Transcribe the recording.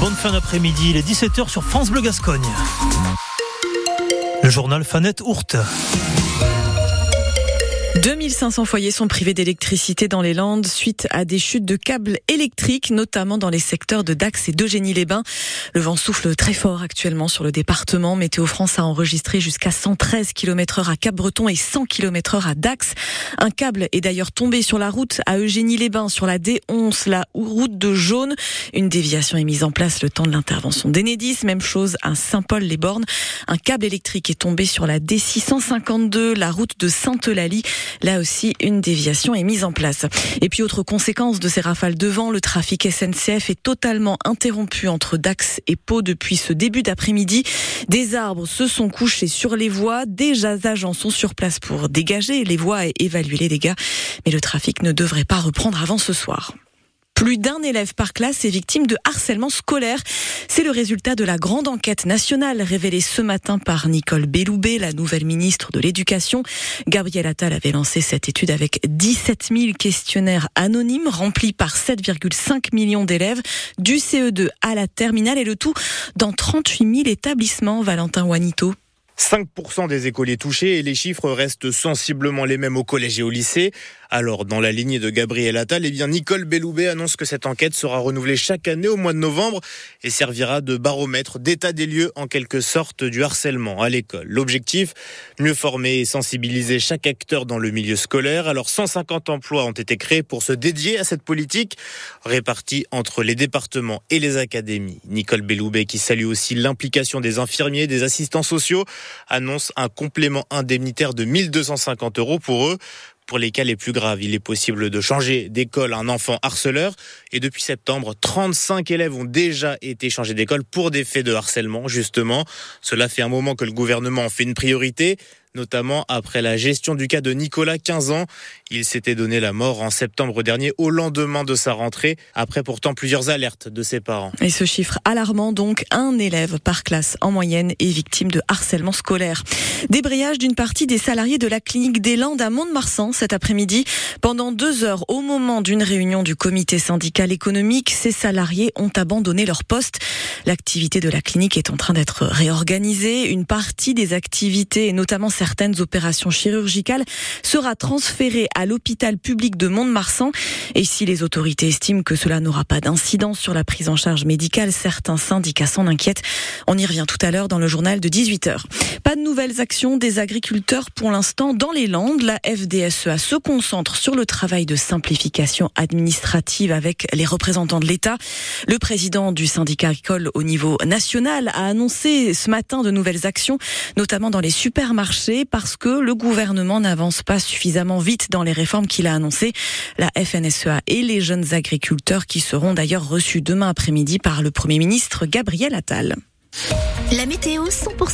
Bonne fin d'après-midi, il est 17h sur France Bleu Gascogne. Le journal Fanette Ourte. 2500 foyers sont privés d'électricité dans les Landes suite à des chutes de câbles électriques, notamment dans les secteurs de Dax et d'Eugénie-les-Bains. Le vent souffle très fort actuellement sur le département. Météo France a enregistré jusqu'à 113 km heure à Cap-Breton et 100 km heure à Dax. Un câble est d'ailleurs tombé sur la route à Eugénie-les-Bains, sur la D11, la route de Jaune. Une déviation est mise en place le temps de l'intervention d'Enedis. Même chose à Saint-Paul-les-Bornes. Un câble électrique est tombé sur la D652, la route de Sainte-Eulalie. Là aussi, une déviation est mise en place. Et puis, autre conséquence de ces rafales de vent, le trafic SNCF est totalement interrompu entre Dax et Pau depuis ce début d'après-midi. Des arbres se sont couchés sur les voies. Déjà, agents sont sur place pour dégager les voies et évaluer les dégâts. Mais le trafic ne devrait pas reprendre avant ce soir. Plus d'un élève par classe est victime de harcèlement scolaire. C'est le résultat de la grande enquête nationale révélée ce matin par Nicole Belloubet, la nouvelle ministre de l'Éducation. Gabriel Attal avait lancé cette étude avec 17 000 questionnaires anonymes remplis par 7,5 millions d'élèves du CE2 à la terminale et le tout dans 38 000 établissements. Valentin Wanito. 5% des écoliers touchés et les chiffres restent sensiblement les mêmes au collège et au lycée. Alors, dans la lignée de Gabriel Attal, eh bien, Nicole Belloubet annonce que cette enquête sera renouvelée chaque année au mois de novembre et servira de baromètre d'état des lieux, en quelque sorte, du harcèlement à l'école. L'objectif, mieux former et sensibiliser chaque acteur dans le milieu scolaire. Alors, 150 emplois ont été créés pour se dédier à cette politique, répartis entre les départements et les académies. Nicole Belloubet, qui salue aussi l'implication des infirmiers, des assistants sociaux, annonce un complément indemnitaire de 1250 euros pour eux pour les cas les plus graves, il est possible de changer d'école un enfant harceleur. Et depuis septembre, 35 élèves ont déjà été changés d'école pour des faits de harcèlement, justement. Cela fait un moment que le gouvernement en fait une priorité notamment après la gestion du cas de Nicolas, 15 ans. Il s'était donné la mort en septembre dernier au lendemain de sa rentrée, après pourtant plusieurs alertes de ses parents. Et ce chiffre alarmant donc, un élève par classe en moyenne est victime de harcèlement scolaire. Débrayage d'une partie des salariés de la clinique des Landes à Mont-de-Marsan cet après-midi. Pendant deux heures, au moment d'une réunion du comité syndical économique, ces salariés ont abandonné leur poste. L'activité de la clinique est en train d'être réorganisée. Une partie des activités, notamment certaines opérations chirurgicales, sera transférée à l'hôpital public de Mont-de-Marsan. Et si les autorités estiment que cela n'aura pas d'incidence sur la prise en charge médicale, certains syndicats s'en inquiètent. On y revient tout à l'heure dans le journal de 18h. Pas de nouvelles actions des agriculteurs pour l'instant dans les Landes. La FDSEA se concentre sur le travail de simplification administrative avec les représentants de l'État. Le président du syndicat agricole au niveau national a annoncé ce matin de nouvelles actions, notamment dans les supermarchés parce que le gouvernement n'avance pas suffisamment vite dans les réformes qu'il a annoncées. La FNSEA et les jeunes agriculteurs qui seront d'ailleurs reçus demain après-midi par le Premier ministre Gabriel Attal. La météo 100%